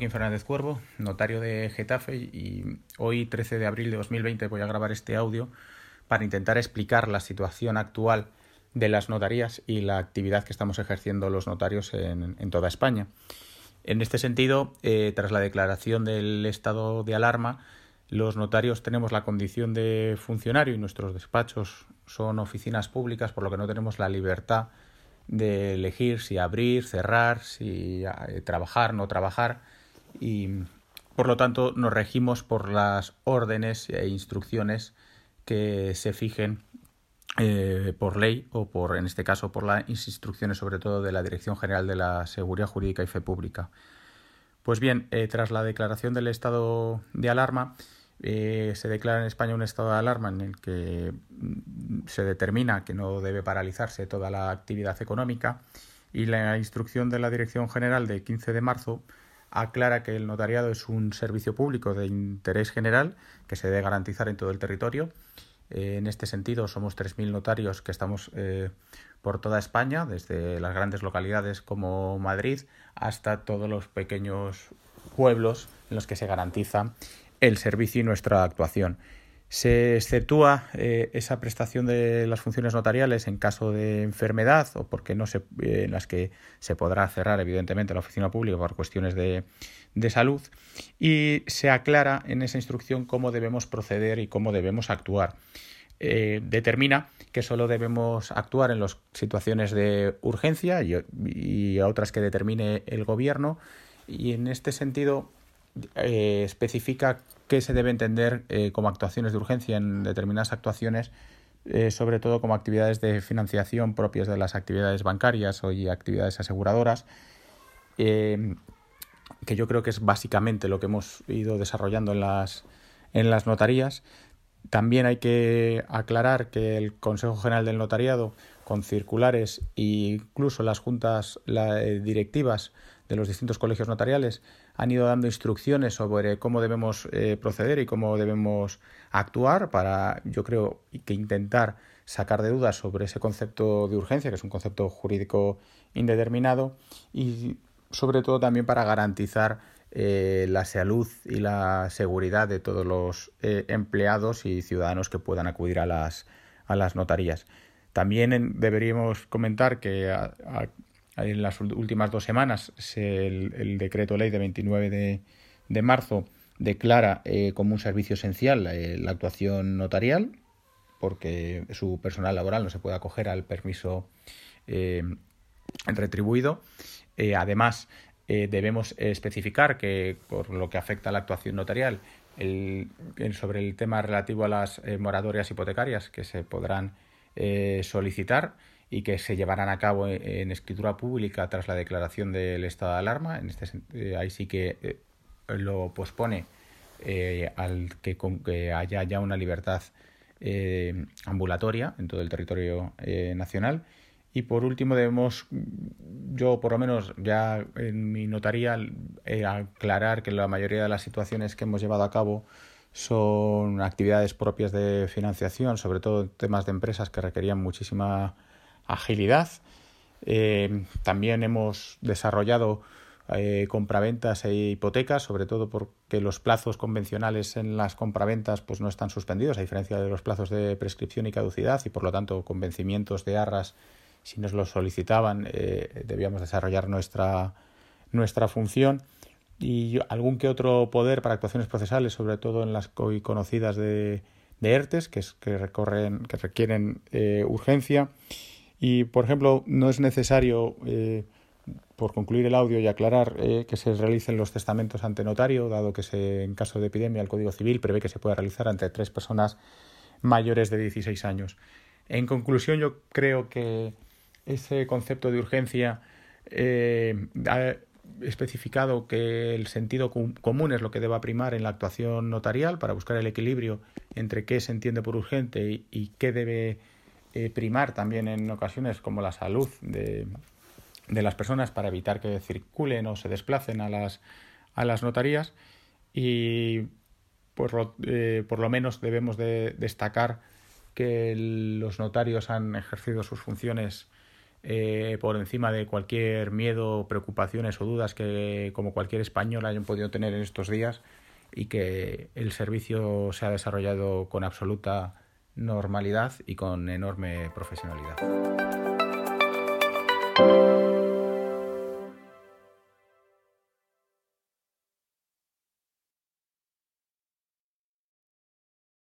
Joaquín Fernández Cuervo, notario de Getafe, y hoy, 13 de abril de 2020, voy a grabar este audio para intentar explicar la situación actual de las notarías y la actividad que estamos ejerciendo los notarios en, toda España. En este sentido, eh, tras la declaración del estado de alarma, los notarios tenemos la condición de funcionario y nuestros despachos son oficinas públicas, por lo que no tenemos la libertad de elegir si abrir, cerrar, si eh, trabajar, no trabajar y por lo tanto nos regimos por las órdenes e instrucciones que se fijen eh, por ley o por en este caso por las instrucciones sobre todo de la Dirección General de la Seguridad Jurídica y Fe Pública. Pues bien, eh, tras la declaración del estado de alarma, eh, se declara en España un estado de alarma en el que mm, se determina que no debe paralizarse toda la actividad económica y la instrucción de la Dirección General de 15 de marzo aclara que el notariado es un servicio público de interés general que se debe garantizar en todo el territorio. Eh, en este sentido, somos 3.000 notarios que estamos eh, por toda España, desde las grandes localidades como Madrid hasta todos los pequeños pueblos en los que se garantiza el servicio y nuestra actuación. Se exceptúa eh, esa prestación de las funciones notariales en caso de enfermedad o porque no se, eh, en las que se podrá cerrar evidentemente la oficina pública por cuestiones de, de salud y se aclara en esa instrucción cómo debemos proceder y cómo debemos actuar. Eh, determina que solo debemos actuar en las situaciones de urgencia y, y otras que determine el gobierno y en este sentido eh, especifica qué se debe entender eh, como actuaciones de urgencia en determinadas actuaciones, eh, sobre todo como actividades de financiación propias de las actividades bancarias o y actividades aseguradoras, que yo creo que es básicamente lo que hemos ido desarrollando en las, en las notarías. También hay que aclarar que el Consejo General del Notariado, con circulares e incluso las juntas directivas de los distintos colegios notariales han ido dando instrucciones sobre cómo debemos eh, proceder y cómo debemos actuar para, yo creo, que intentar sacar de dudas sobre ese concepto de urgencia, que es un concepto jurídico indeterminado, y sobre todo también para garantizar eh, la salud y la seguridad de todos los eh, empleados y ciudadanos que puedan acudir a las, a las notarías. También deberíamos comentar que en las últimas dos semanas el, decreto ley de 29 de, marzo declara eh, como un servicio esencial eh, la actuación notarial porque su personal laboral no se puede acoger al permiso eh, retribuido. además, debemos especificar que por lo que afecta a la actuación notarial, sobre el tema relativo a las moratorias hipotecarias que se podrán solicitar, y que se llevarán a cabo en, escritura pública tras la declaración del estado de alarma. En este, eh, ahí sí que eh, lo pospone eh, al que, que, haya ya una libertad ambulatoria en todo el territorio nacional. Y por último debemos, yo por lo menos ya en mi notaría, aclarar que la mayoría de las situaciones que hemos llevado a cabo son actividades propias de financiación, sobre todo temas de empresas que requerían muchísima agilidad. Eh, también hemos desarrollado eh, compraventas e hipotecas, sobre todo porque los plazos convencionales en las compraventas pues, no están suspendidos, a diferencia de los plazos de prescripción y caducidad, y por lo tanto con vencimientos de arras, si nos lo solicitaban, eh, debíamos desarrollar nuestra, nuestra función y algún que otro poder para actuaciones procesales, sobre todo en las hoy conocidas de, de ERTES, que, es, que, recorren, que requieren urgencia y, por ejemplo, no es necesario, eh, por concluir el audio y aclarar, eh, que se realicen los testamentos ante notario, dado que se, en caso de epidemia el Código Civil prevé que se pueda realizar ante tres personas mayores de 16 años. En conclusión, yo creo que ese concepto de urgencia eh, ha especificado que el sentido común es lo que deba primar en la actuación notarial para buscar el equilibrio entre qué se entiende por urgente y qué debe eh, primar también en ocasiones como la salud de, de, las personas para evitar que circulen o se desplacen a las, a las notarías. Y por lo, eh, por lo menos debemos de destacar que los notarios han ejercido sus funciones eh, por encima de cualquier miedo, preocupaciones o dudas que como cualquier español hayan podido tener en estos días y que el servicio se ha desarrollado con absoluta normalidad y con enorme profesionalidad.